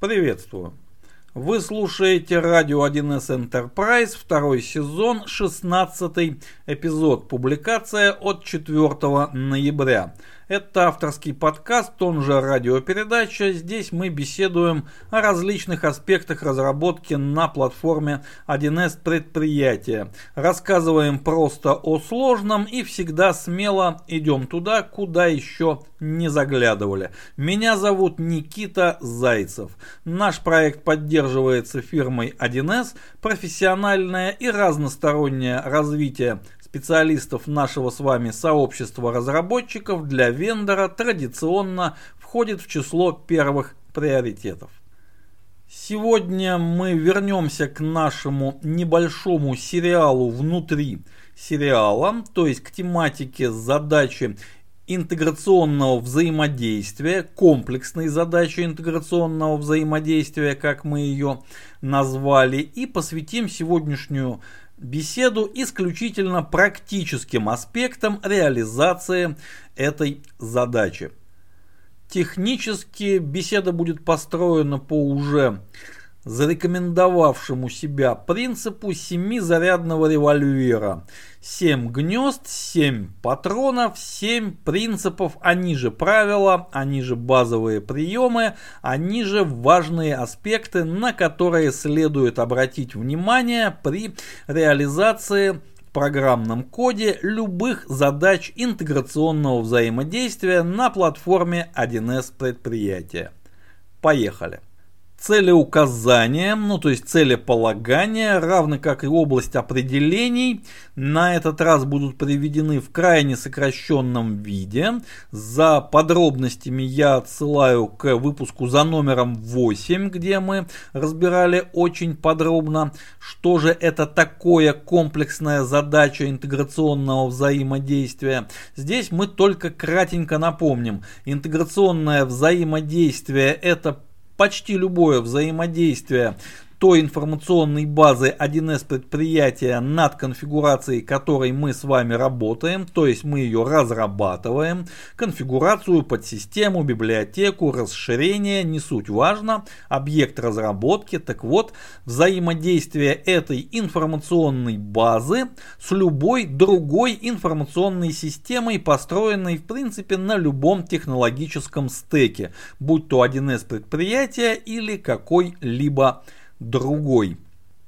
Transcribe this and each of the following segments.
Приветствую! Вы слушаете радио 1С Enterprise, второй сезон, 16 эпизод, публикация от 4 ноября. Это авторский подкаст, он же радиопередача. Здесь мы беседуем о различных аспектах разработки на платформе 1С предприятия. Рассказываем просто о сложном и всегда смело идем туда, куда еще не заглядывали. Меня зовут Никита Зайцев. Наш проект поддерживается фирмой 1С. Профессиональное и разностороннее развитие специалистов нашего с вами сообщества разработчиков для вендора традиционно входит в число первых приоритетов. Сегодня мы вернемся к нашему небольшому сериалу внутри сериала, то есть к тематике задачи интеграционного взаимодействия, комплексной задачи интеграционного взаимодействия, как мы ее назвали, и посвятим сегодняшнюю беседу исключительно практическим аспектом реализации этой задачи. Технически беседа будет построена по уже зарекомендовавшему себя принципу семизарядного револьвера. 7 гнезд, 7 патронов, 7 принципов, они же правила, они же базовые приемы, они же важные аспекты, на которые следует обратить внимание при реализации программном коде любых задач интеграционного взаимодействия на платформе 1С предприятия. Поехали! Целеуказания, ну то есть целеполагания, равно как и область определений, на этот раз будут приведены в крайне сокращенном виде. За подробностями я отсылаю к выпуску за номером 8, где мы разбирали очень подробно, что же это такое комплексная задача интеграционного взаимодействия. Здесь мы только кратенько напомним. Интеграционное взаимодействие это почти любое взаимодействие той информационной базы 1С предприятия, над конфигурацией которой мы с вами работаем, то есть мы ее разрабатываем, конфигурацию, подсистему, библиотеку, расширение, не суть важно, объект разработки, так вот, взаимодействие этой информационной базы с любой другой информационной системой, построенной в принципе на любом технологическом стеке, будь то 1С предприятие или какой-либо другой.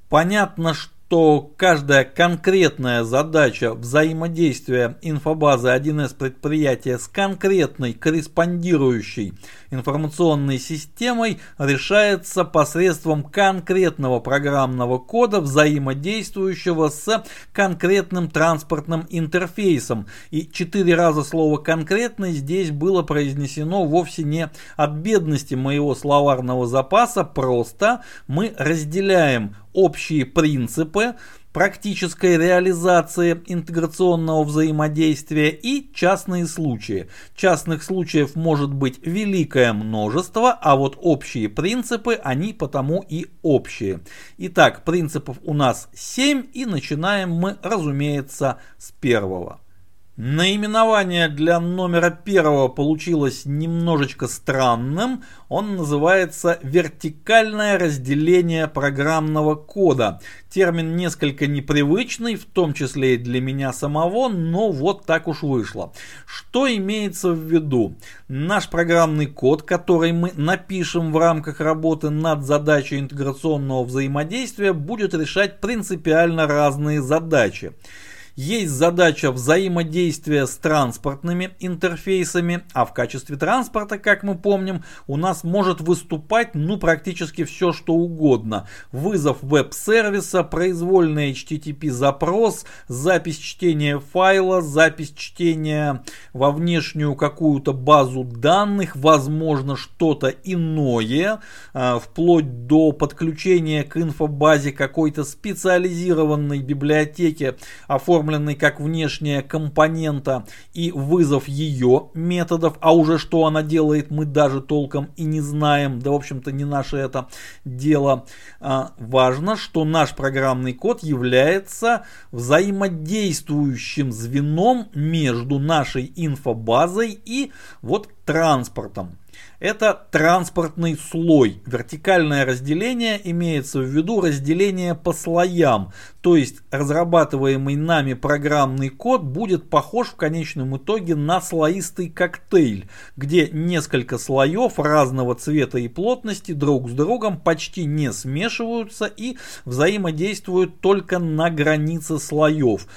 Понятно, что что каждая конкретная задача взаимодействия инфобазы 1С предприятия с конкретной корреспондирующей информационной системой решается посредством конкретного программного кода, взаимодействующего с конкретным транспортным интерфейсом. И четыре раза слово «конкретный» здесь было произнесено вовсе не от бедности моего словарного запаса, просто мы разделяем общие принципы практической реализации интеграционного взаимодействия и частные случаи. Частных случаев может быть великое множество, а вот общие принципы, они потому и общие. Итак, принципов у нас 7 и начинаем мы, разумеется, с первого. Наименование для номера первого получилось немножечко странным. Он называется «Вертикальное разделение программного кода». Термин несколько непривычный, в том числе и для меня самого, но вот так уж вышло. Что имеется в виду? Наш программный код, который мы напишем в рамках работы над задачей интеграционного взаимодействия, будет решать принципиально разные задачи. Есть задача взаимодействия с транспортными интерфейсами, а в качестве транспорта, как мы помним, у нас может выступать ну практически все что угодно. Вызов веб-сервиса, произвольный HTTP запрос, запись чтения файла, запись чтения во внешнюю какую-то базу данных, возможно что-то иное, а, вплоть до подключения к инфобазе какой-то специализированной библиотеки, оформленной оформленный как внешняя компонента и вызов ее методов, а уже что она делает мы даже толком и не знаем, да в общем-то не наше это дело. А, важно, что наш программный код является взаимодействующим звеном между нашей инфобазой и вот транспортом. Это транспортный слой. Вертикальное разделение имеется в виду разделение по слоям. То есть разрабатываемый нами программный код будет похож в конечном итоге на слоистый коктейль, где несколько слоев разного цвета и плотности друг с другом почти не смешиваются и взаимодействуют только на границе слоев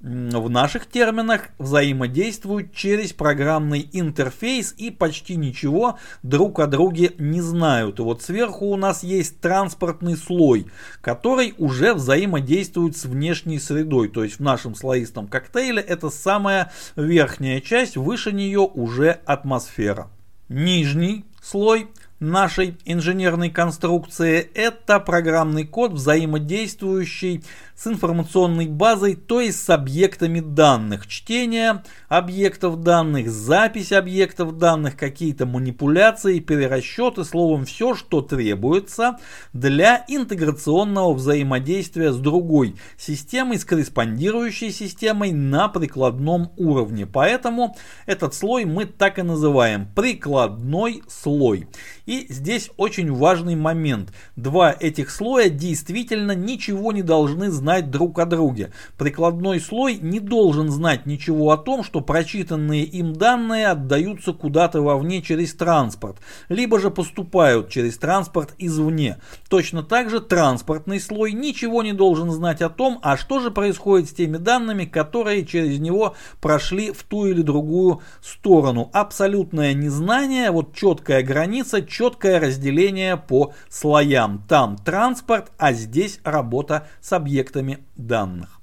в наших терминах взаимодействуют через программный интерфейс и почти ничего друг о друге не знают. Вот сверху у нас есть транспортный слой, который уже взаимодействует с внешней средой. То есть в нашем слоистом коктейле это самая верхняя часть, выше нее уже атмосфера. Нижний слой нашей инженерной конструкции это программный код, взаимодействующий информационной базой, то есть с объектами данных. Чтение объектов данных, запись объектов данных, какие-то манипуляции, перерасчеты, словом все, что требуется для интеграционного взаимодействия с другой системой, с корреспондирующей системой на прикладном уровне. Поэтому этот слой мы так и называем прикладной слой. И здесь очень важный момент. Два этих слоя действительно ничего не должны знать знать друг о друге. Прикладной слой не должен знать ничего о том, что прочитанные им данные отдаются куда-то вовне через транспорт, либо же поступают через транспорт извне. Точно так же транспортный слой ничего не должен знать о том, а что же происходит с теми данными, которые через него прошли в ту или другую сторону. Абсолютное незнание, вот четкая граница, четкое разделение по слоям. Там транспорт, а здесь работа с объектом объектами данных.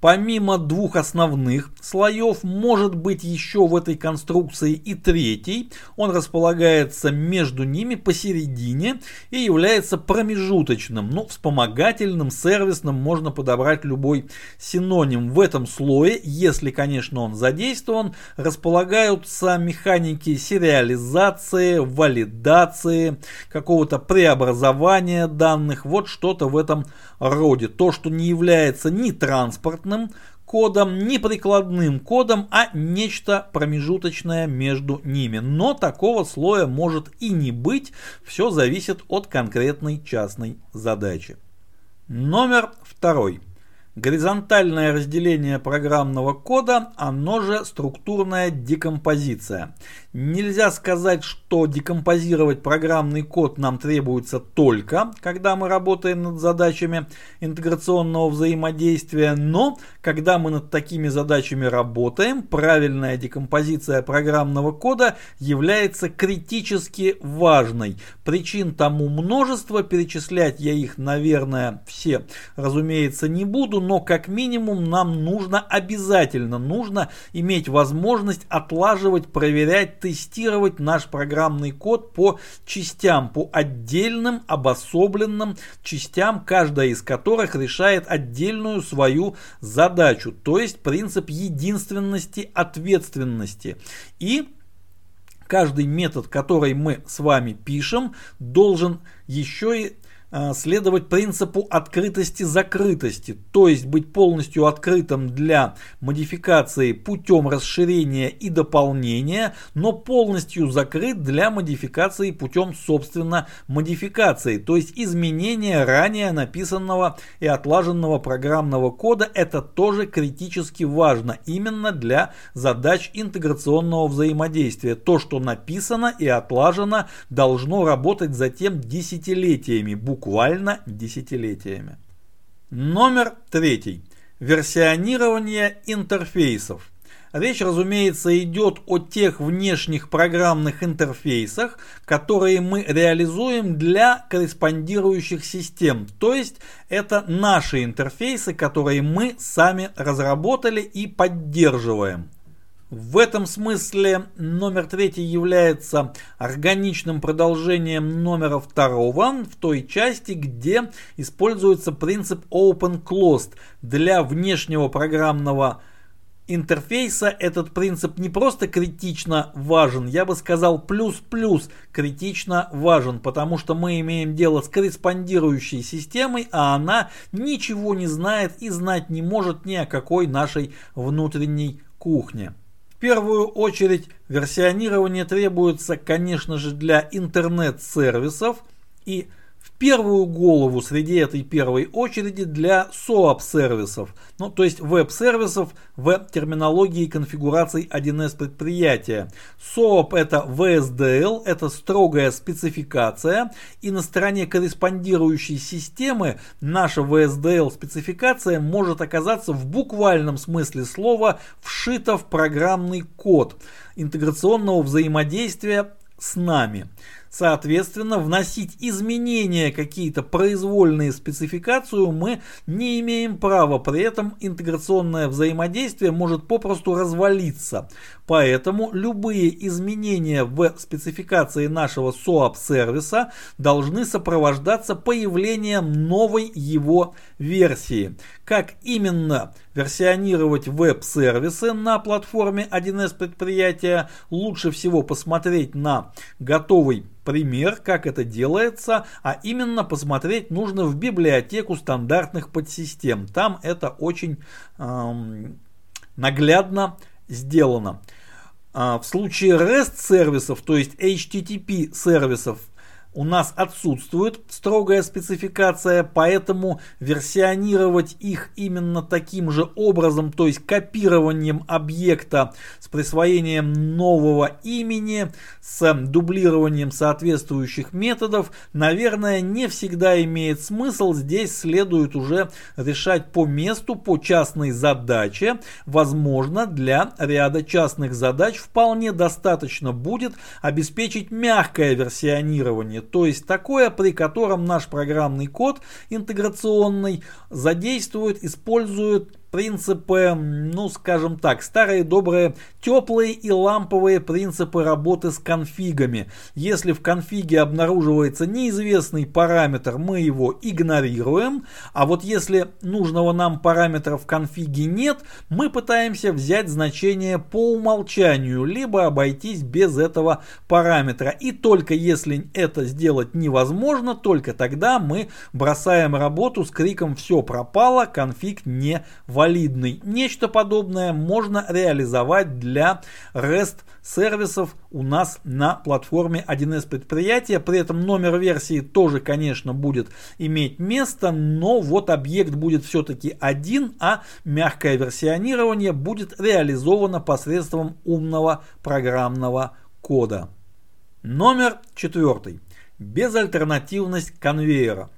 Помимо двух основных слоев, может быть еще в этой конструкции и третий. Он располагается между ними посередине и является промежуточным, ну, вспомогательным, сервисным, можно подобрать любой синоним. В этом слое, если, конечно, он задействован, располагаются механики сериализации, валидации, какого-то преобразования данных, вот что-то в этом роде. То, что не является ни транспортным кодом, ни прикладным кодом, а нечто промежуточное между ними. Но такого слоя может и не быть, все зависит от конкретной частной задачи. Номер второй. Горизонтальное разделение программного кода, оно же структурная декомпозиция. Нельзя сказать, что декомпозировать программный код нам требуется только, когда мы работаем над задачами интеграционного взаимодействия, но когда мы над такими задачами работаем, правильная декомпозиция программного кода является критически важной. Причин тому множество, перечислять я их, наверное, все, разумеется, не буду, но как минимум нам нужно обязательно нужно иметь возможность отлаживать, проверять, тестировать наш программный код по частям, по отдельным обособленным частям, каждая из которых решает отдельную свою задачу, то есть принцип единственности ответственности. И каждый метод, который мы с вами пишем, должен еще и следовать принципу открытости-закрытости, то есть быть полностью открытым для модификации путем расширения и дополнения, но полностью закрыт для модификации путем собственно модификации, то есть изменения ранее написанного и отлаженного программного кода. Это тоже критически важно именно для задач интеграционного взаимодействия. То, что написано и отлажено, должно работать затем десятилетиями буквально десятилетиями. Номер третий. Версионирование интерфейсов. Речь, разумеется, идет о тех внешних программных интерфейсах, которые мы реализуем для корреспондирующих систем. То есть это наши интерфейсы, которые мы сами разработали и поддерживаем. В этом смысле номер третий является органичным продолжением номера второго в той части, где используется принцип Open Closed. Для внешнего программного интерфейса этот принцип не просто критично важен, я бы сказал плюс-плюс критично важен, потому что мы имеем дело с корреспондирующей системой, а она ничего не знает и знать не может ни о какой нашей внутренней кухне. В первую очередь версионирование требуется, конечно же, для интернет-сервисов и первую голову среди этой первой очереди для SOAP-сервисов, ну то есть веб-сервисов в терминологии конфигураций 1С предприятия. SOAP это VSDL, это строгая спецификация, и на стороне корреспондирующей системы наша VSDL спецификация может оказаться в буквальном смысле слова вшита в программный код интеграционного взаимодействия с нами. Соответственно, вносить изменения какие-то произвольные спецификацию мы не имеем права. При этом интеграционное взаимодействие может попросту развалиться. Поэтому любые изменения в спецификации нашего SOAP сервиса должны сопровождаться появлением новой его версии. Как именно версионировать веб-сервисы на платформе 1С предприятия, лучше всего посмотреть на готовый пример, как это делается, а именно посмотреть нужно в библиотеку стандартных подсистем. Там это очень эм, наглядно сделано. А, в случае REST сервисов, то есть HTTP сервисов, у нас отсутствует строгая спецификация, поэтому версионировать их именно таким же образом, то есть копированием объекта с присвоением нового имени, с дублированием соответствующих методов, наверное, не всегда имеет смысл. Здесь следует уже решать по месту, по частной задаче. Возможно, для ряда частных задач вполне достаточно будет обеспечить мягкое версионирование то есть такое, при котором наш программный код интеграционный задействует, использует принципы, ну скажем так, старые добрые теплые и ламповые принципы работы с конфигами. Если в конфиге обнаруживается неизвестный параметр, мы его игнорируем, а вот если нужного нам параметра в конфиге нет, мы пытаемся взять значение по умолчанию, либо обойтись без этого параметра. И только если это сделать невозможно, только тогда мы бросаем работу с криком «все пропало, конфиг не валидный». Нечто подобное можно реализовать для REST сервисов у нас на платформе 1С предприятия. При этом номер версии тоже, конечно, будет иметь место, но вот объект будет все-таки один, а мягкое версионирование будет реализовано посредством умного программного кода. Номер четвертый. Безальтернативность конвейера.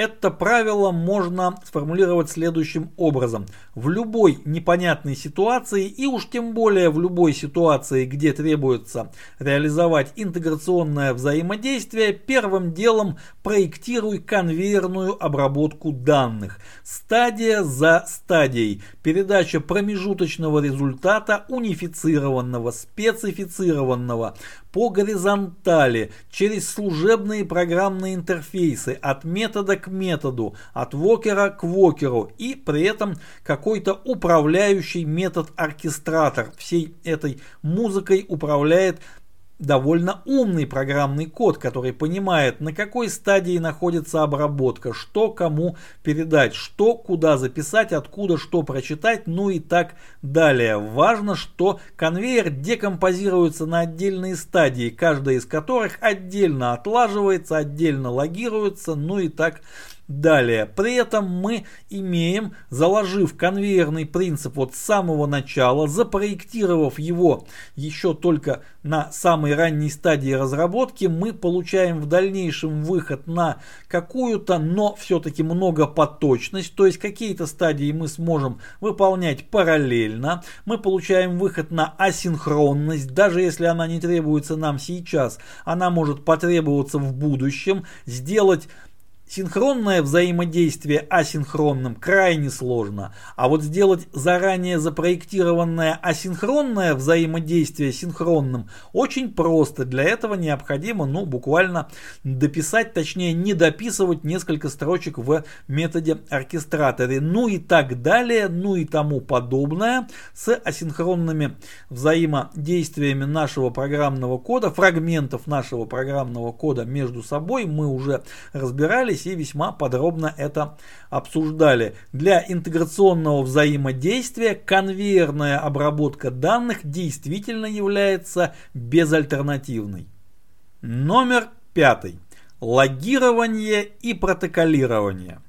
Это правило можно сформулировать следующим образом. В любой непонятной ситуации и уж тем более в любой ситуации, где требуется реализовать интеграционное взаимодействие, первым делом проектируй конвейерную обработку данных. Стадия за стадией. Передача промежуточного результата унифицированного, специфицированного, по горизонтали, через служебные программные интерфейсы, от метода к методу, от вокера к вокеру и при этом какой-то управляющий метод оркестратор всей этой музыкой управляет довольно умный программный код, который понимает, на какой стадии находится обработка, что кому передать, что куда записать, откуда что прочитать, ну и так далее. Важно, что конвейер декомпозируется на отдельные стадии, каждая из которых отдельно отлаживается, отдельно логируется, ну и так далее Далее, при этом мы имеем, заложив конвейерный принцип вот с самого начала, запроектировав его еще только на самой ранней стадии разработки, мы получаем в дальнейшем выход на какую-то, но все-таки многопоточность, то есть какие-то стадии мы сможем выполнять параллельно. Мы получаем выход на асинхронность, даже если она не требуется нам сейчас, она может потребоваться в будущем. Сделать Синхронное взаимодействие асинхронным крайне сложно, а вот сделать заранее запроектированное асинхронное взаимодействие синхронным очень просто. Для этого необходимо ну, буквально дописать, точнее не дописывать несколько строчек в методе оркестраторе. Ну и так далее, ну и тому подобное с асинхронными взаимодействиями нашего программного кода, фрагментов нашего программного кода между собой мы уже разбирались и весьма подробно это обсуждали. Для интеграционного взаимодействия конвейерная обработка данных действительно является безальтернативной. Номер пятый. Логирование и протоколирование.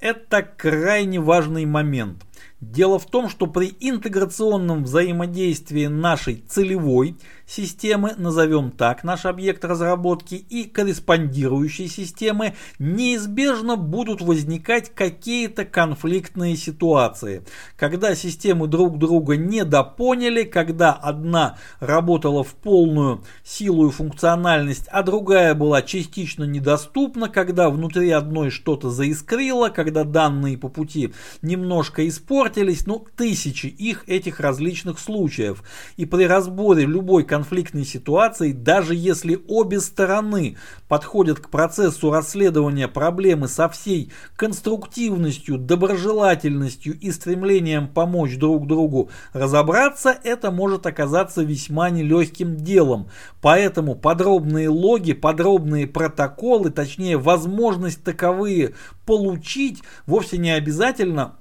Это крайне важный момент – Дело в том, что при интеграционном взаимодействии нашей целевой системы, назовем так наш объект разработки, и корреспондирующей системы, неизбежно будут возникать какие-то конфликтные ситуации. Когда системы друг друга недопоняли, когда одна работала в полную силу и функциональность, а другая была частично недоступна, когда внутри одной что-то заискрило, когда данные по пути немножко испортились, ну тысячи их этих различных случаев. И при разборе любой конфликтной ситуации, даже если обе стороны подходят к процессу расследования проблемы со всей конструктивностью, доброжелательностью и стремлением помочь друг другу разобраться, это может оказаться весьма нелегким делом. Поэтому подробные логи, подробные протоколы, точнее возможность таковые получить вовсе не обязательно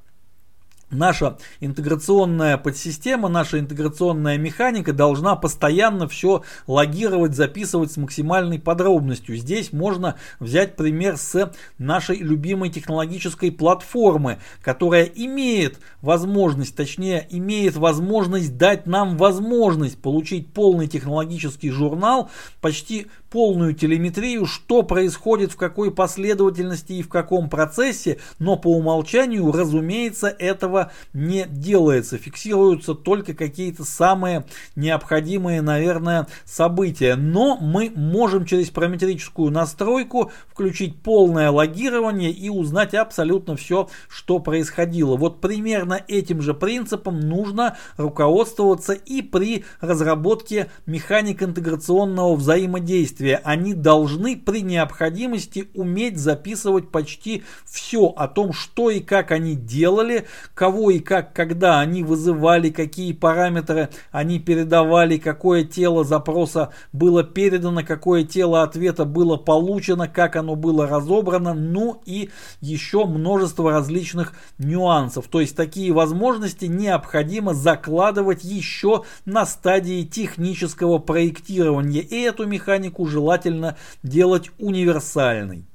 наша интеграционная подсистема, наша интеграционная механика должна постоянно все логировать, записывать с максимальной подробностью. Здесь можно взять пример с нашей любимой технологической платформы, которая имеет возможность, точнее имеет возможность дать нам возможность получить полный технологический журнал, почти полную телеметрию, что происходит в какой последовательности и в каком процессе, но по умолчанию, разумеется, этого не делается. Фиксируются только какие-то самые необходимые, наверное, события. Но мы можем через параметрическую настройку включить полное логирование и узнать абсолютно все, что происходило. Вот примерно этим же принципом нужно руководствоваться и при разработке механик интеграционного взаимодействия действия, они должны при необходимости уметь записывать почти все о том, что и как они делали, кого и как, когда они вызывали, какие параметры они передавали, какое тело запроса было передано, какое тело ответа было получено, как оно было разобрано, ну и еще множество различных нюансов. То есть такие возможности необходимо закладывать еще на стадии технического проектирования. И эту механику желательно делать универсальной.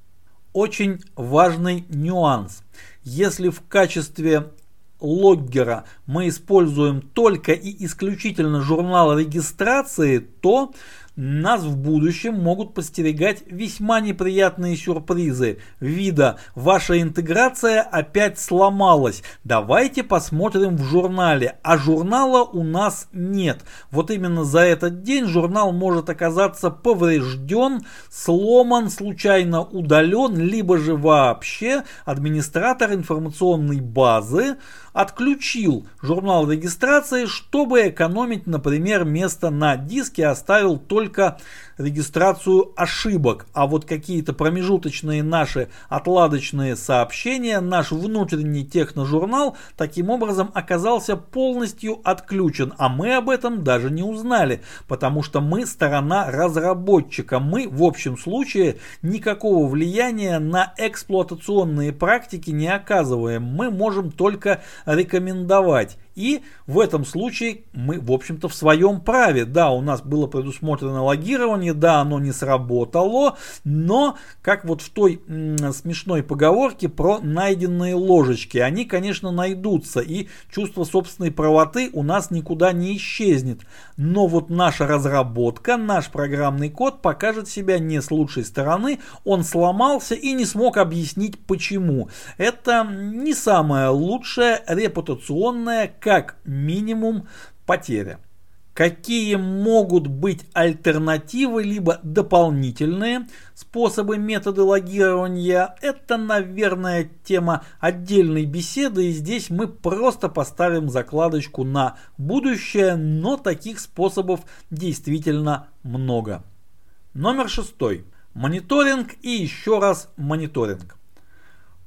Очень важный нюанс. Если в качестве логгера мы используем только и исключительно журнал регистрации, то нас в будущем могут постерегать весьма неприятные сюрпризы. Вида, ваша интеграция опять сломалась. Давайте посмотрим в журнале. А журнала у нас нет. Вот именно за этот день журнал может оказаться поврежден, сломан, случайно удален, либо же вообще администратор информационной базы отключил журнал регистрации, чтобы экономить, например, место на диске, оставил только только регистрацию ошибок, а вот какие-то промежуточные наши отладочные сообщения, наш внутренний техножурнал таким образом оказался полностью отключен, а мы об этом даже не узнали, потому что мы сторона разработчика, мы в общем случае никакого влияния на эксплуатационные практики не оказываем, мы можем только рекомендовать. И в этом случае мы, в общем-то, в своем праве. Да, у нас было предусмотрено логирование, да, оно не сработало, но как вот в той м, смешной поговорке про найденные ложечки, они, конечно, найдутся, и чувство собственной правоты у нас никуда не исчезнет. Но вот наша разработка, наш программный код покажет себя не с лучшей стороны, он сломался и не смог объяснить почему. Это не самая лучшая репутационная как минимум потеря. Какие могут быть альтернативы либо дополнительные способы методы логирования, это, наверное, тема отдельной беседы, и здесь мы просто поставим закладочку на будущее, но таких способов действительно много. Номер шестой. Мониторинг и еще раз мониторинг.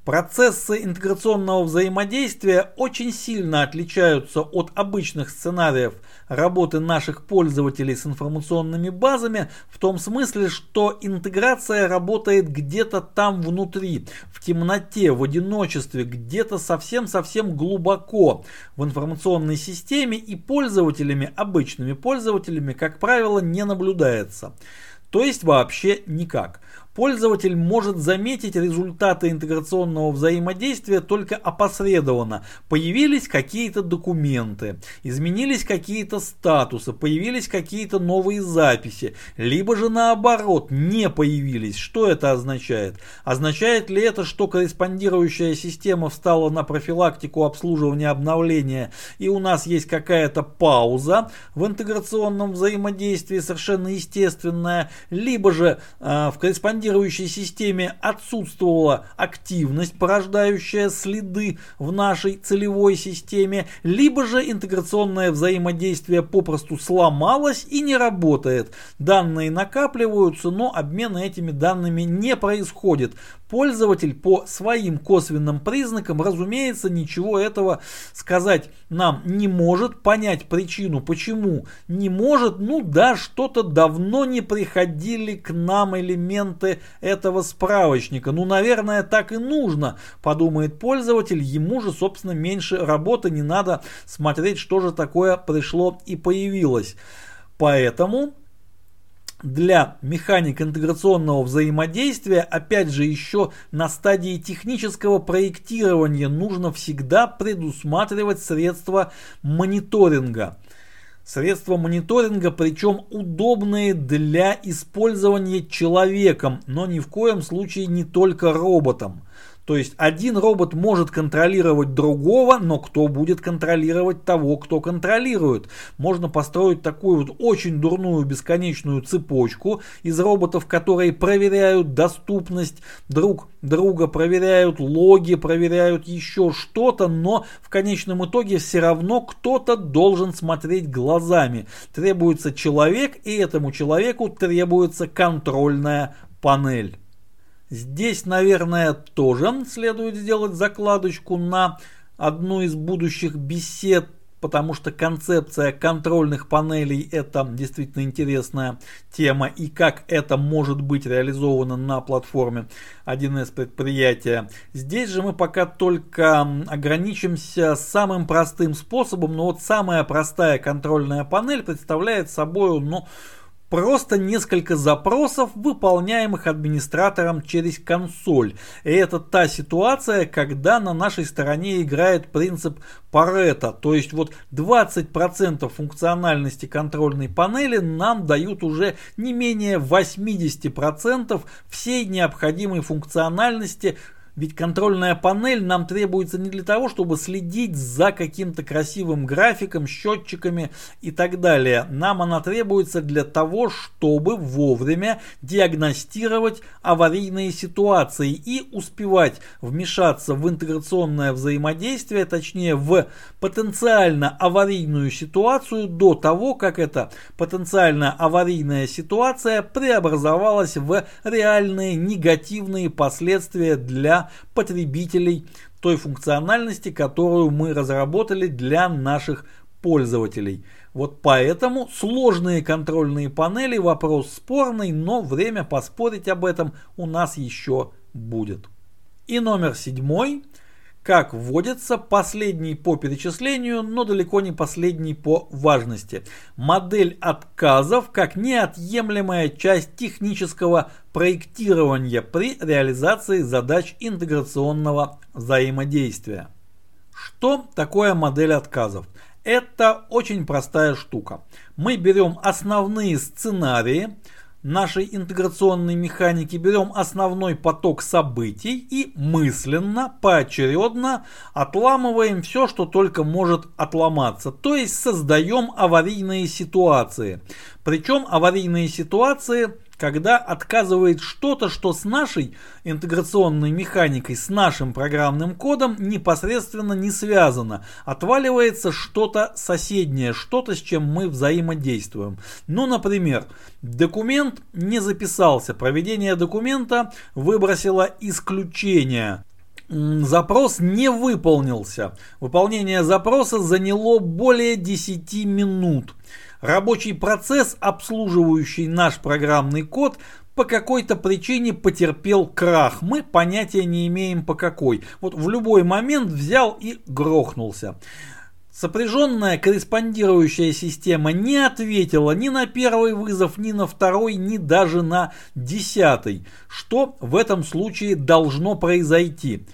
Процессы интеграционного взаимодействия очень сильно отличаются от обычных сценариев работы наших пользователей с информационными базами в том смысле, что интеграция работает где-то там внутри, в темноте, в одиночестве, где-то совсем-совсем глубоко в информационной системе и пользователями, обычными пользователями, как правило, не наблюдается. То есть вообще никак. Пользователь может заметить результаты интеграционного взаимодействия только опосредованно. Появились какие-то документы, изменились какие-то статусы, появились какие-то новые записи, либо же наоборот не появились. Что это означает? Означает ли это, что корреспондирующая система встала на профилактику обслуживания обновления и у нас есть какая-то пауза в интеграционном взаимодействии совершенно естественная, либо же э, в корреспондирующей корреспондирующей системе отсутствовала активность, порождающая следы в нашей целевой системе, либо же интеграционное взаимодействие попросту сломалось и не работает. Данные накапливаются, но обмен этими данными не происходит. Пользователь по своим косвенным признакам, разумеется, ничего этого сказать нам не может, понять причину, почему не может, ну да, что-то давно не приходили к нам элементы этого справочника. Ну, наверное, так и нужно, подумает пользователь, ему же, собственно, меньше работы, не надо смотреть, что же такое пришло и появилось. Поэтому для механик интеграционного взаимодействия, опять же, еще на стадии технического проектирования нужно всегда предусматривать средства мониторинга. Средства мониторинга, причем удобные для использования человеком, но ни в коем случае не только роботом. То есть один робот может контролировать другого, но кто будет контролировать того, кто контролирует? Можно построить такую вот очень дурную бесконечную цепочку из роботов, которые проверяют доступность друг друга, проверяют логи, проверяют еще что-то, но в конечном итоге все равно кто-то должен смотреть глазами. Требуется человек, и этому человеку требуется контрольная панель. Здесь, наверное, тоже следует сделать закладочку на одну из будущих бесед, потому что концепция контрольных панелей это действительно интересная тема и как это может быть реализовано на платформе 1С предприятия. Здесь же мы пока только ограничимся самым простым способом, но вот самая простая контрольная панель представляет собой, ну, Просто несколько запросов, выполняемых администратором через консоль. И это та ситуация, когда на нашей стороне играет принцип Парета. То есть вот 20% функциональности контрольной панели нам дают уже не менее 80% всей необходимой функциональности ведь контрольная панель нам требуется не для того, чтобы следить за каким-то красивым графиком, счетчиками и так далее. Нам она требуется для того, чтобы вовремя диагностировать аварийные ситуации и успевать вмешаться в интеграционное взаимодействие, точнее в потенциально аварийную ситуацию до того, как эта потенциально аварийная ситуация преобразовалась в реальные негативные последствия для потребителей той функциональности, которую мы разработали для наших пользователей. Вот поэтому сложные контрольные панели вопрос спорный, но время поспорить об этом у нас еще будет. И номер седьмой как вводится, последний по перечислению, но далеко не последний по важности. Модель отказов как неотъемлемая часть технического проектирования при реализации задач интеграционного взаимодействия. Что такое модель отказов? Это очень простая штука. Мы берем основные сценарии, нашей интеграционной механики берем основной поток событий и мысленно, поочередно отламываем все, что только может отломаться. То есть создаем аварийные ситуации. Причем аварийные ситуации когда отказывает что-то, что с нашей интеграционной механикой, с нашим программным кодом непосредственно не связано. Отваливается что-то соседнее, что-то, с чем мы взаимодействуем. Ну, например, документ не записался, проведение документа выбросило исключение запрос не выполнился. Выполнение запроса заняло более 10 минут. Рабочий процесс, обслуживающий наш программный код, по какой-то причине потерпел крах. Мы понятия не имеем по какой. Вот в любой момент взял и грохнулся. Сопряженная корреспондирующая система не ответила ни на первый вызов, ни на второй, ни даже на десятый. Что в этом случае должно произойти?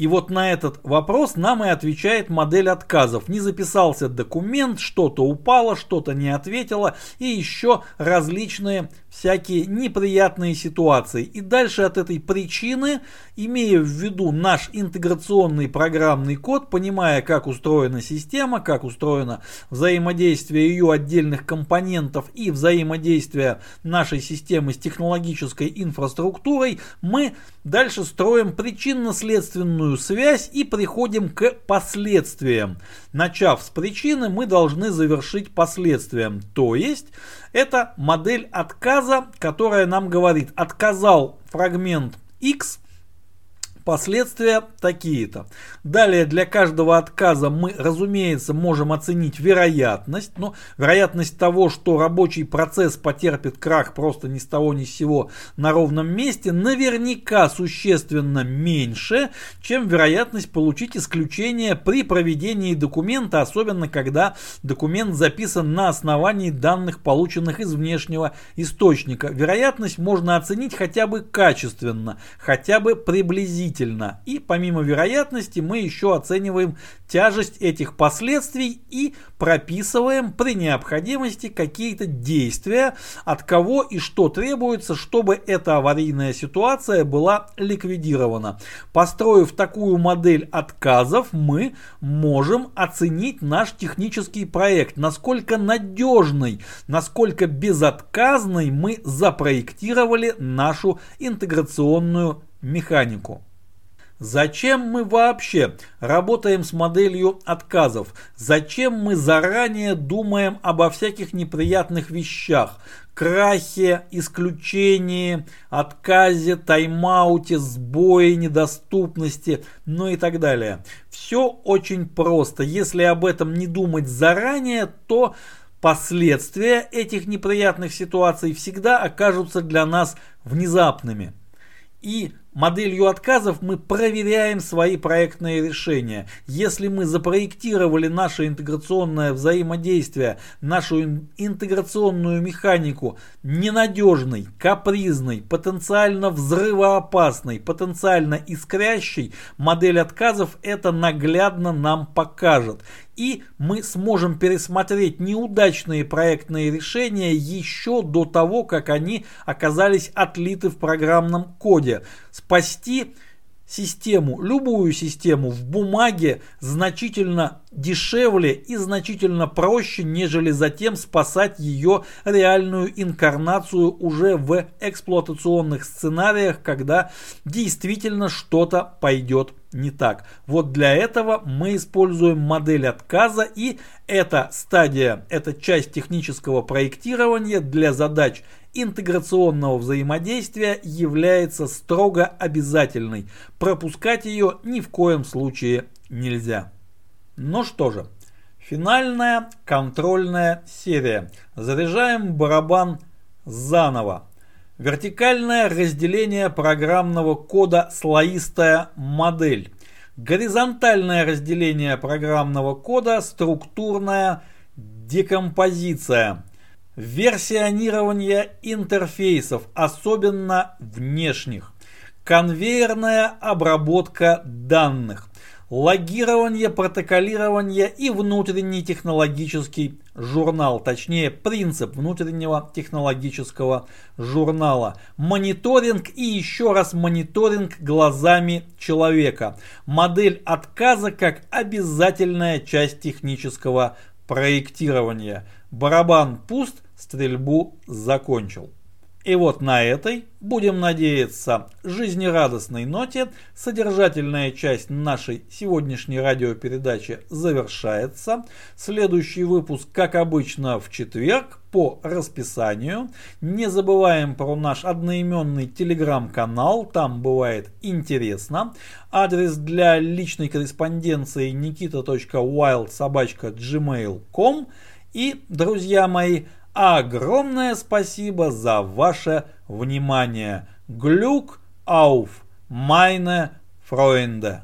И вот на этот вопрос нам и отвечает модель отказов. Не записался документ, что-то упало, что-то не ответило и еще различные всякие неприятные ситуации. И дальше от этой причины, имея в виду наш интеграционный программный код, понимая, как устроена система, как устроено взаимодействие ее отдельных компонентов и взаимодействие нашей системы с технологической инфраструктурой, мы дальше строим причинно-следственную связь и приходим к последствиям. Начав с причины, мы должны завершить последствием. То есть, это модель отказа, которая нам говорит, отказал фрагмент X – Последствия такие-то. Далее для каждого отказа мы, разумеется, можем оценить вероятность. Но вероятность того, что рабочий процесс потерпит крах просто ни с того ни с сего на ровном месте, наверняка существенно меньше, чем вероятность получить исключение при проведении документа, особенно когда документ записан на основании данных, полученных из внешнего источника. Вероятность можно оценить хотя бы качественно, хотя бы приблизительно приблизительно. И помимо вероятности мы еще оцениваем тяжесть этих последствий и прописываем при необходимости какие-то действия, от кого и что требуется, чтобы эта аварийная ситуация была ликвидирована. Построив такую модель отказов, мы можем оценить наш технический проект, насколько надежный, насколько безотказный мы запроектировали нашу интеграционную механику. Зачем мы вообще работаем с моделью отказов? Зачем мы заранее думаем обо всяких неприятных вещах? Крахе, исключении, отказе, тайм-ауте, сбое, недоступности, ну и так далее. Все очень просто. Если об этом не думать заранее, то последствия этих неприятных ситуаций всегда окажутся для нас внезапными. И Моделью отказов мы проверяем свои проектные решения. Если мы запроектировали наше интеграционное взаимодействие, нашу интеграционную механику ненадежной, капризной, потенциально взрывоопасной, потенциально искрящей, модель отказов это наглядно нам покажет и мы сможем пересмотреть неудачные проектные решения еще до того, как они оказались отлиты в программном коде. Спасти систему, любую систему в бумаге значительно дешевле и значительно проще, нежели затем спасать ее реальную инкарнацию уже в эксплуатационных сценариях, когда действительно что-то пойдет не так. Вот для этого мы используем модель отказа и эта стадия, эта часть технического проектирования для задач интеграционного взаимодействия является строго обязательной. Пропускать ее ни в коем случае нельзя. Ну что же, финальная контрольная серия. Заряжаем барабан заново. Вертикальное разделение программного кода слоистая модель. Горизонтальное разделение программного кода структурная декомпозиция. Версионирование интерфейсов, особенно внешних. Конвейерная обработка данных. Логирование, протоколирование и внутренний технологический журнал, точнее принцип внутреннего технологического журнала. Мониторинг и еще раз мониторинг глазами человека. Модель отказа как обязательная часть технического проектирования. Барабан пуст, стрельбу закончил. И вот на этой, будем надеяться, жизнерадостной ноте содержательная часть нашей сегодняшней радиопередачи завершается. Следующий выпуск, как обычно, в четверг по расписанию. Не забываем про наш одноименный телеграм-канал, там бывает интересно. Адрес для личной корреспонденции nikita.wildsobachka.gmail.com И, друзья мои, Огромное спасибо за ваше внимание. Глюк ауф, майне Фройнде.